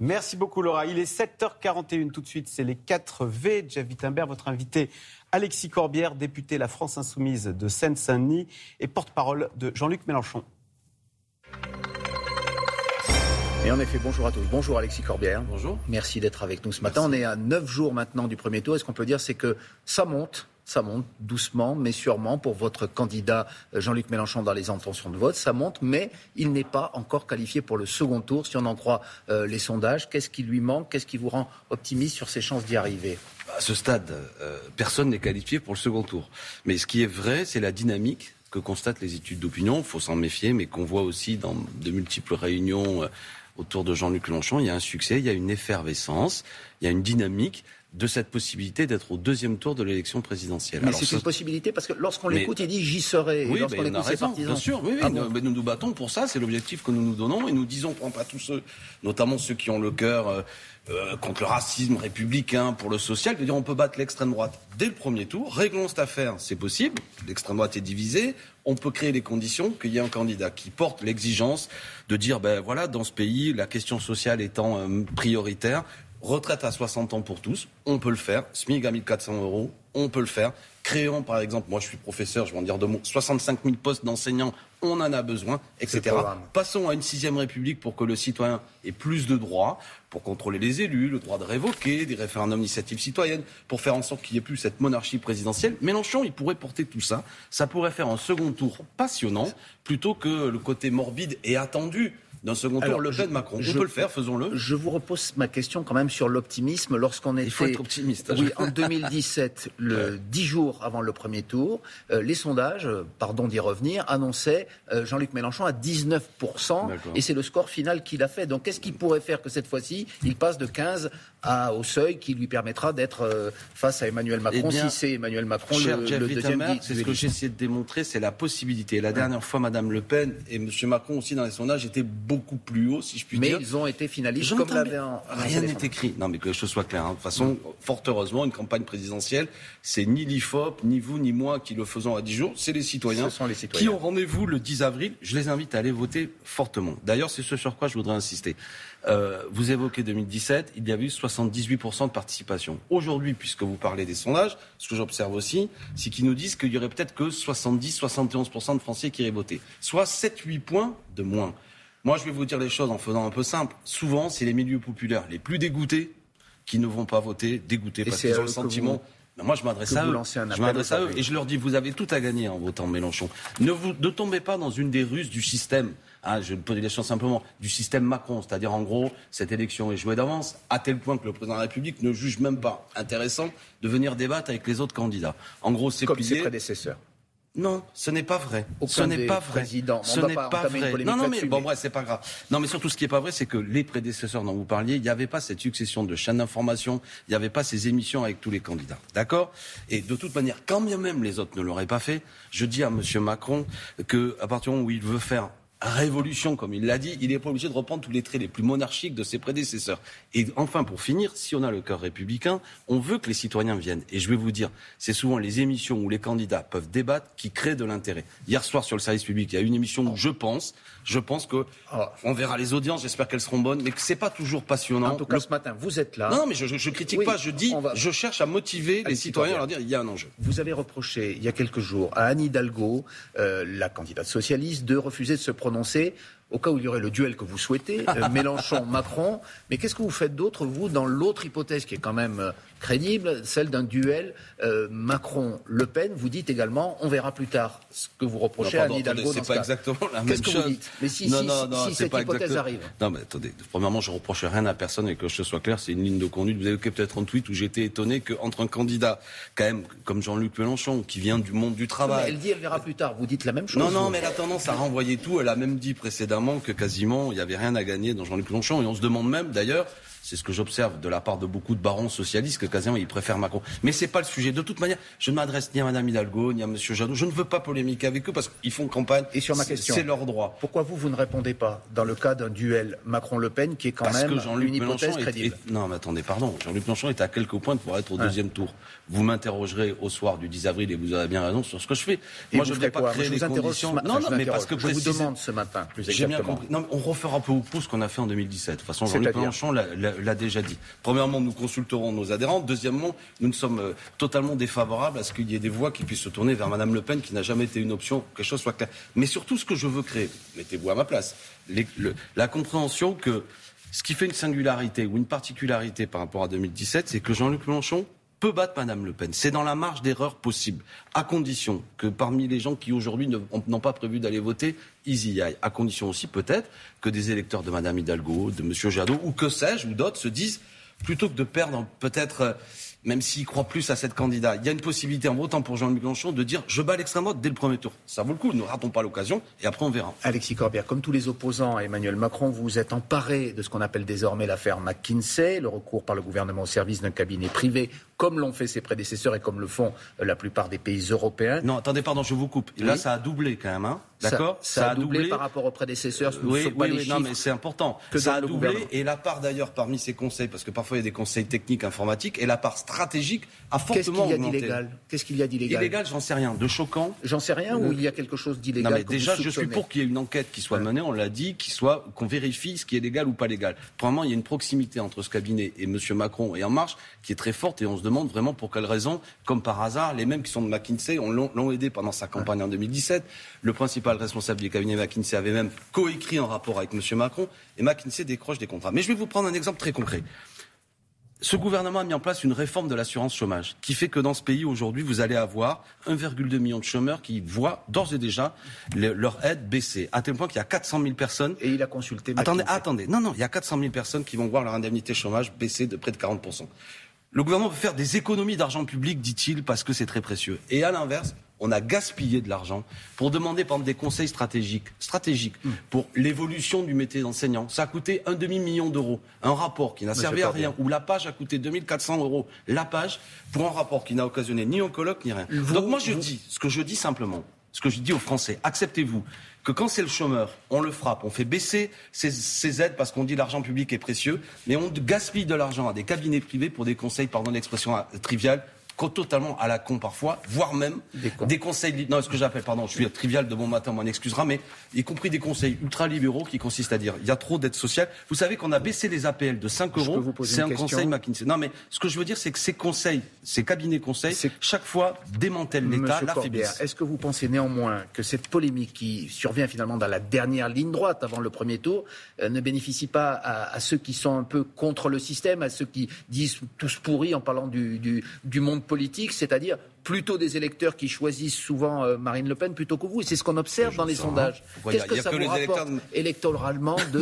Merci beaucoup Laura. Il est 7h41 tout de suite. C'est les 4 V. Jeff Wittenberg, votre invité Alexis Corbière, député La France Insoumise de Seine-Saint-Denis et porte-parole de Jean-Luc Mélenchon. Et en effet, bonjour à tous. Bonjour Alexis Corbière. Bonjour. Merci d'être avec nous ce matin. On est à 9 jours maintenant du premier tour. Est-ce qu'on peut dire c'est que ça monte ça monte doucement, mais sûrement pour votre candidat euh, Jean-Luc Mélenchon dans les intentions de vote. Ça monte, mais il n'est pas encore qualifié pour le second tour, si on en croit euh, les sondages. Qu'est-ce qui lui manque? Qu'est-ce qui vous rend optimiste sur ses chances d'y arriver? À ce stade, euh, personne n'est qualifié pour le second tour. Mais ce qui est vrai, c'est la dynamique que constatent les études d'opinion. Il faut s'en méfier, mais qu'on voit aussi dans de multiples réunions autour de Jean-Luc Mélenchon. Il y a un succès, il y a une effervescence, il y a une dynamique de cette possibilité d'être au deuxième tour de l'élection présidentielle. Mais c'est une possibilité parce que lorsqu'on l'écoute, il dit j'y serai. Oui, partisans, bien sûr. Oui, oui, ah nous, nous, nous battons pour ça. C'est l'objectif que nous nous donnons et nous disons, prend pas tous ceux, notamment ceux qui ont le cœur. Euh, euh, contre le racisme républicain, pour le social, de dire on peut battre l'extrême droite dès le premier tour, réglons cette affaire, c'est possible, l'extrême droite est divisée, on peut créer les conditions qu'il y ait un candidat qui porte l'exigence de dire, ben voilà, dans ce pays, la question sociale étant euh, prioritaire, retraite à 60 ans pour tous, on peut le faire, SMIC à 1400 euros, on peut le faire. Créons, par exemple, moi je suis professeur, je vais en dire deux mots, 65 000 postes d'enseignants, on en a besoin, etc. Passons à une sixième république pour que le citoyen ait plus de droits, pour contrôler les élus, le droit de révoquer, des référendums d'initiative citoyenne, pour faire en sorte qu'il n'y ait plus cette monarchie présidentielle. Mélenchon, il pourrait porter tout ça. Ça pourrait faire un second tour passionnant, plutôt que le côté morbide et attendu d'un second tour Le Pen Macron. Je, On peut le faire, faisons-le. Je vous repose ma question quand même sur l'optimisme lorsqu'on était. Il faut être optimiste. Oui, en 2017, le dix jours avant le premier tour, euh, les sondages, euh, pardon d'y revenir, annonçaient euh, Jean-Luc Mélenchon à 19% et c'est le score final qu'il a fait. Donc qu'est-ce qui pourrait faire que cette fois-ci, il passe de 15 à, au seuil qui lui permettra d'être face à Emmanuel Macron, eh si c'est Emmanuel Macron le, le deuxième. C'est ce que j'ai essayé de démontrer, c'est la possibilité. La dernière fois, Madame Le Pen et M. Macron aussi dans les sondages étaient beaucoup beaucoup plus haut, si je puis dire. Mais ils ont été finalistes comme l'avait Rien n'est écrit. Non, mais que les choses soient claires. Hein. De toute façon, fort heureusement, une campagne présidentielle, c'est ni l'IFOP, ni vous, ni moi qui le faisons à 10 jours. C'est les citoyens, les citoyens. qui ont rendez-vous le 10 avril. Je les invite à aller voter fortement. D'ailleurs, c'est ce sur quoi je voudrais insister. Euh, vous évoquez 2017, il y a eu 78% de participation. Aujourd'hui, puisque vous parlez des sondages, ce que j'observe aussi, c'est qu'ils nous disent qu'il y aurait peut-être que 70-71% de Français qui iraient voter. Soit 7-8 points de moins. Moi, je vais vous dire les choses en faisant un peu simple. Souvent, c'est les milieux populaires les plus dégoûtés qui ne vont pas voter, dégoûtés parce qu'ils ont le sentiment. moi, je m'adresse à eux. Je m'adresse à eux et je leur dis vous avez tout à gagner en votant Mélenchon. Ne, vous, ne tombez pas dans une des ruses du système. Hein, je pose les choses simplement du système Macron, c'est-à-dire en gros cette élection est jouée d'avance à tel point que le président de la République ne juge même pas intéressant de venir débattre avec les autres candidats. En gros, c'est comme ses prédécesseurs. Non, ce n'est pas vrai. ce n'est pas vrai. Ce n'est pas, vrai. Non, non, mais bon, bref, c'est pas grave. Non, mais surtout, ce qui n'est pas vrai, c'est que les prédécesseurs dont vous parliez, il n'y avait pas cette succession de chaînes d'information, il n'y avait pas ces émissions avec tous les candidats. D'accord? Et de toute manière, quand bien même les autres ne l'auraient pas fait, je dis à M. Macron que, à partir du moment où il veut faire révolution, comme il l'a dit, il n'est pas obligé de reprendre tous les traits les plus monarchiques de ses prédécesseurs. Et enfin, pour finir, si on a le cœur républicain, on veut que les citoyens viennent. Et je vais vous dire, c'est souvent les émissions où les candidats peuvent débattre qui créent de l'intérêt. Hier soir, sur le service public, il y a une émission où je pense, je pense que ah. on verra les audiences, j'espère qu'elles seront bonnes, mais que c'est pas toujours passionnant. En tout cas, ce matin, vous êtes là. Non, mais je, ne critique pas, je dis, je cherche à motiver les citoyens à leur dire, il y a un enjeu. Vous avez reproché, il y a quelques jours, à Anne Hidalgo, euh, la candidate socialiste, de refuser de se prononcer au cas où il y aurait le duel que vous souhaitez, euh, Mélenchon-Macron. Mais qu'est-ce que vous faites d'autre, vous, dans l'autre hypothèse qui est quand même euh, crédible, celle d'un duel euh, Macron-Le Pen? Vous dites également, on verra plus tard ce que vous reprochez à Anne Hidalgo. C'est pas exactement la même chose. Vous dites? Mais si, cette hypothèse arrive. Non, mais attendez. Premièrement, je reproche rien à personne et que je sois clair, c'est une ligne de conduite. Vous avez peut-être un tweet où j'étais étonné qu'entre un candidat, quand même, comme Jean-Luc Mélenchon, qui vient du monde du travail. elle dit, elle verra plus tard. Vous dites la même chose. Non, non, mais elle a tendance à renvoyer tout. Elle a même dit précédemment que quasiment il n'y avait rien à gagner dans Jean-Luc Mélenchon. Et on se demande même d'ailleurs C'est ce que j'observe de la part de beaucoup de barons socialistes que quasiment ils préfèrent Macron. Mais c'est pas le sujet. De toute manière, je ne m'adresse ni à Mme Hidalgo ni à M. Jadot. Je ne veux pas polémiquer avec eux parce qu'ils font campagne. Et sur ma question, c'est leur droit. Pourquoi vous vous ne répondez pas dans le cas d'un duel Macron-Le Pen qui est quand même une hypothèse crédible Non, mais attendez, pardon. Jean-Luc Mélenchon est à quelques points pour être au deuxième tour. Vous m'interrogerez au soir du 10 avril et vous avez bien raison sur ce que je fais. Moi, je ne vais pas créer des conditions. non, non, mais parce que je vous demande ce matin plus Non, on refera peu ou prou ce qu'on a fait en 2017. De toute façon, Jean-Luc Mélenchon l'a déjà dit. Premièrement, nous consulterons nos adhérents. Deuxièmement, nous ne sommes euh, totalement défavorables à ce qu'il y ait des voix qui puissent se tourner vers Mme Le Pen, qui n'a jamais été une option, que quelque chose soit clair. Mais surtout, ce que je veux créer, mettez-vous à ma place, la compréhension que ce qui fait une singularité ou une particularité par rapport à 2017, c'est que Jean-Luc Mélenchon peut battre Mme Le Pen. C'est dans la marge d'erreur possible, à condition que parmi les gens qui aujourd'hui n'ont pas prévu d'aller voter, ils y aillent. À condition aussi peut-être que des électeurs de Mme Hidalgo, de M. Jadot, ou que sais-je, ou d'autres se disent plutôt que de perdre peut-être euh, même s'il croit plus à cette candidat. Il y a une possibilité en votant pour Jean-Luc Mélenchon de dire je bats l'extrême droite dès le premier tour. Ça vaut le coup, ne ratons pas l'occasion et après on verra. Alexis Corbière, comme tous les opposants à Emmanuel Macron, vous êtes emparé de ce qu'on appelle désormais l'affaire McKinsey, le recours par le gouvernement au service d'un cabinet privé comme l'ont fait ses prédécesseurs et comme le font euh, la plupart des pays européens. Non, attendez, pardon, je vous coupe. Là, ça a doublé quand même, hein D'accord? ça, a doublé, par rapport aux prédécesseurs. Oui, oui, oui non, mais c'est important. ça a doublé et la part d'ailleurs parmi ces conseils, parce que parfois il y a des conseils techniques informatiques, et la part stratégique a fortement. Qu'est-ce qu'il y a d'illégal Illégal, j'en sais rien. De choquant J'en sais rien. Ou il y a quelque chose d'illégal Non, mais déjà, je suis pour qu'il y ait une enquête qui soit menée. On l'a dit, qui soit qu'on vérifie ce qui est légal ou pas légal. Premièrement, il y a une proximité entre ce cabinet et M. Macron et En Marche qui est très forte, et on se demande vraiment pour quelle raison, comme par hasard, les mêmes qui sont de McKinsey l'ont aidé pendant sa campagne en 2017. Le principal responsable du cabinet McKinsey avait même coécrit un rapport avec M. Macron et McKinsey décroche des contrats. Mais je vais vous prendre un exemple très concret. Ce gouvernement a mis en place une réforme de l'assurance chômage qui fait que dans ce pays aujourd'hui, vous allez avoir 1,2 million de chômeurs qui voient d'ores et déjà leur aide baisser. À tel point qu'il y a 400 000 personnes. Et il a consulté. Attendez, attendez. Non, non, il y a 400 000 personnes qui vont voir leur indemnité chômage baisser de près de 40 le gouvernement peut faire des économies d'argent public, dit-il, parce que c'est très précieux. Et à l'inverse, on a gaspillé de l'argent pour demander, par exemple, des conseils stratégiques, stratégiques hmm. pour l'évolution du métier d'enseignant. Ça a coûté un demi-million d'euros. Un rapport qui n'a servi à rien, où la page a coûté 2400 euros, la page, pour un rapport qui n'a occasionné ni un colloque, ni rien. Donc moi, je dis, ce que je dis simplement, ce que je dis aux Français, acceptez-vous que quand c'est le chômeur, on le frappe, on fait baisser ses, aides parce qu'on dit l'argent public est précieux, mais on gaspille de l'argent à des cabinets privés pour des conseils, pardon l'expression triviale, totalement à la con parfois, voire même des, conseils. Non, ce que j'appelle, pardon, je suis trivial de bon matin, on m'en excusera, mais y compris des conseils ultra-libéraux qui consistent à dire il y a trop d'aide sociale. Vous savez qu'on a baissé les APL de 5 euros. C'est un conseil McKinsey. Non, mais ce que je veux dire, c'est que ces conseils, ces cabinets conseils, chaque fois démantèlent l'État, l'affaiblissent. Est-ce que vous pensez néanmoins que cette polémique qui survient finalement dans la dernière ligne droite avant le premier tour euh, ne bénéficie pas à, ceux qui sont un peu contre le système, à ceux qui disent tous pourris en parlant du, du, du monde politique, c'est-à-dire plutôt des électeurs qui choisissent souvent euh, Marine Le Pen plutôt que vous. Et c'est ce qu'on observe dans les sondages. Qu'est-ce que ça vous rapporte électoralement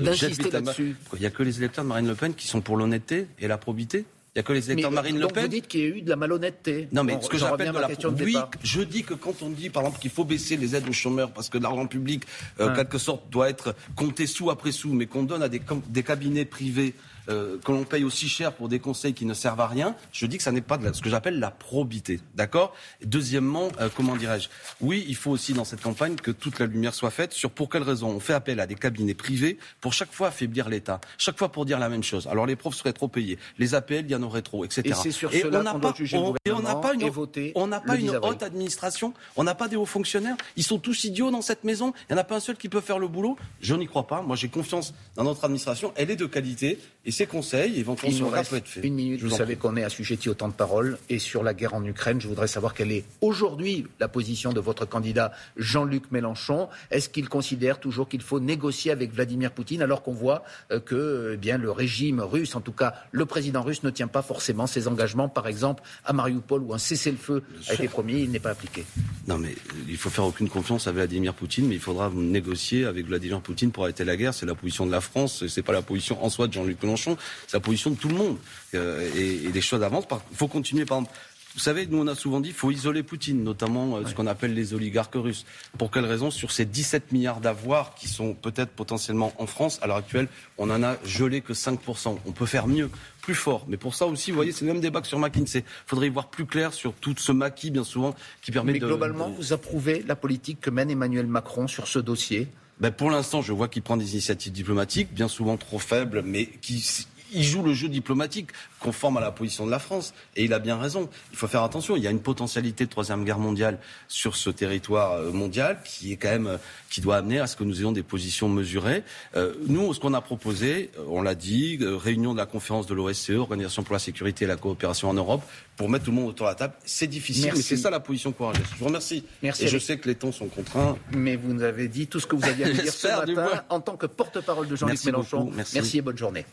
d'insister là-dessus? Il n'y a que les électeurs de Marine Le Pen qui sont pour l'honnêteté et la probité? Il n'y a que les électeurs de Marine Le Pen. Vous dites qu'il y a eu de la malhonnêteté. Non, mais ce que j'appelle de la oui, je dis que quand on dit, par exemple, qu'il faut baisser les aides aux chômeurs parce que l'argent public, euh, en quelque sorte, doit être compté sous après sous, mais qu'on donne à des, des cabinets privés euh, que l'on paye aussi cher pour des conseils qui ne servent à rien, je dis que ça n'est pas de ce que j'appelle la probité. D'accord? Deuxièmement, euh, comment dirais-je? Oui, il faut aussi dans cette campagne que toute la lumière soit faite sur pour quelles raisons on fait appel à des cabinets privés pour chaque fois affaiblir l'État, chaque fois pour dire la même chose. Alors les profs seraient trop payés, les APL, il y en aurait trop, etc. Et c'est sur et cela qu'on doit juger le on n'a pas une, on n'a pas une haute administration, on n'a pas des hauts fonctionnaires. Ils sont tous idiots dans cette maison. Il n'y en a pas un seul qui peut faire le boulot. Je n'y crois pas. Moi, j'ai confiance dans notre administration. Elle est de qualité et ses conseils, éventuellement, sur peut être fait. Une minute, vous, savez qu'on est assujetti autant de paroles. Et sur la guerre en Ukraine, je voudrais savoir quelle est aujourd'hui la position de votre candidat Jean-Luc Mélenchon. Est-ce qu'il considère toujours qu'il faut négocier avec Vladimir Poutine alors qu'on voit euh, que eh bien, le régime russe, en tout cas le président russe, ne tient pas forcément ses engagements, par exemple à Mariupol où un cessez-le-feu a été promis, il n'est pas appliqué? Non mais il faut faire aucune confiance à Vladimir Poutine, mais il faudra négocier avec Vladimir Poutine pour arrêter la guerre. C'est la position de la France, c'est pas la position en soi de Jean-Luc Mélenchon c'est la position de tout le monde. Euh, et, des choses avancent. Il faut continuer, par exemple, Vous savez, nous on a souvent dit qu'il faut isoler Poutine, notamment euh, ce qu'on appelle les oligarques russes. Pour quelle raison Sur ces 17 milliards d'avoirs qui sont peut-être potentiellement en France, à l'heure actuelle, on en a gelé que 5%. On peut faire mieux plus fort. Mais pour ça aussi, vous voyez, c'est le même débat que sur McKinsey. Il faudrait y voir plus clair sur tout ce maquis, bien souvent, qui permet Mais de... globalement, vous approuvez la politique que mène Emmanuel Macron sur ce dossier? Ben pour l'instant, je vois qu'il prend des initiatives diplomatiques, bien souvent trop faibles, mais qui il joue le jeu diplomatique conforme à la position de la France. Et il a bien raison. Il faut faire attention. Il y a une potentialité de troisième guerre mondiale sur ce territoire euh, mondial qui est quand même euh, qui doit amener à ce que nous ayons des positions mesurées. Euh, nous, ce qu'on a proposé, on l'a dit, réunion de la conférence de l'OSCE, Organisation pour la sécurité et la coopération en Europe, pour mettre tout le monde autour de la table. C'est difficile, mais c'est ça la position courageuse. Je vous remercie. Merci. Et je sais que les temps sont contraints. Mais vous nous avez dit tout ce que vous aviez à dire ce matin en tant que porte-parole de Jean-Luc Mélenchon. Merci. Merci et bonne journée.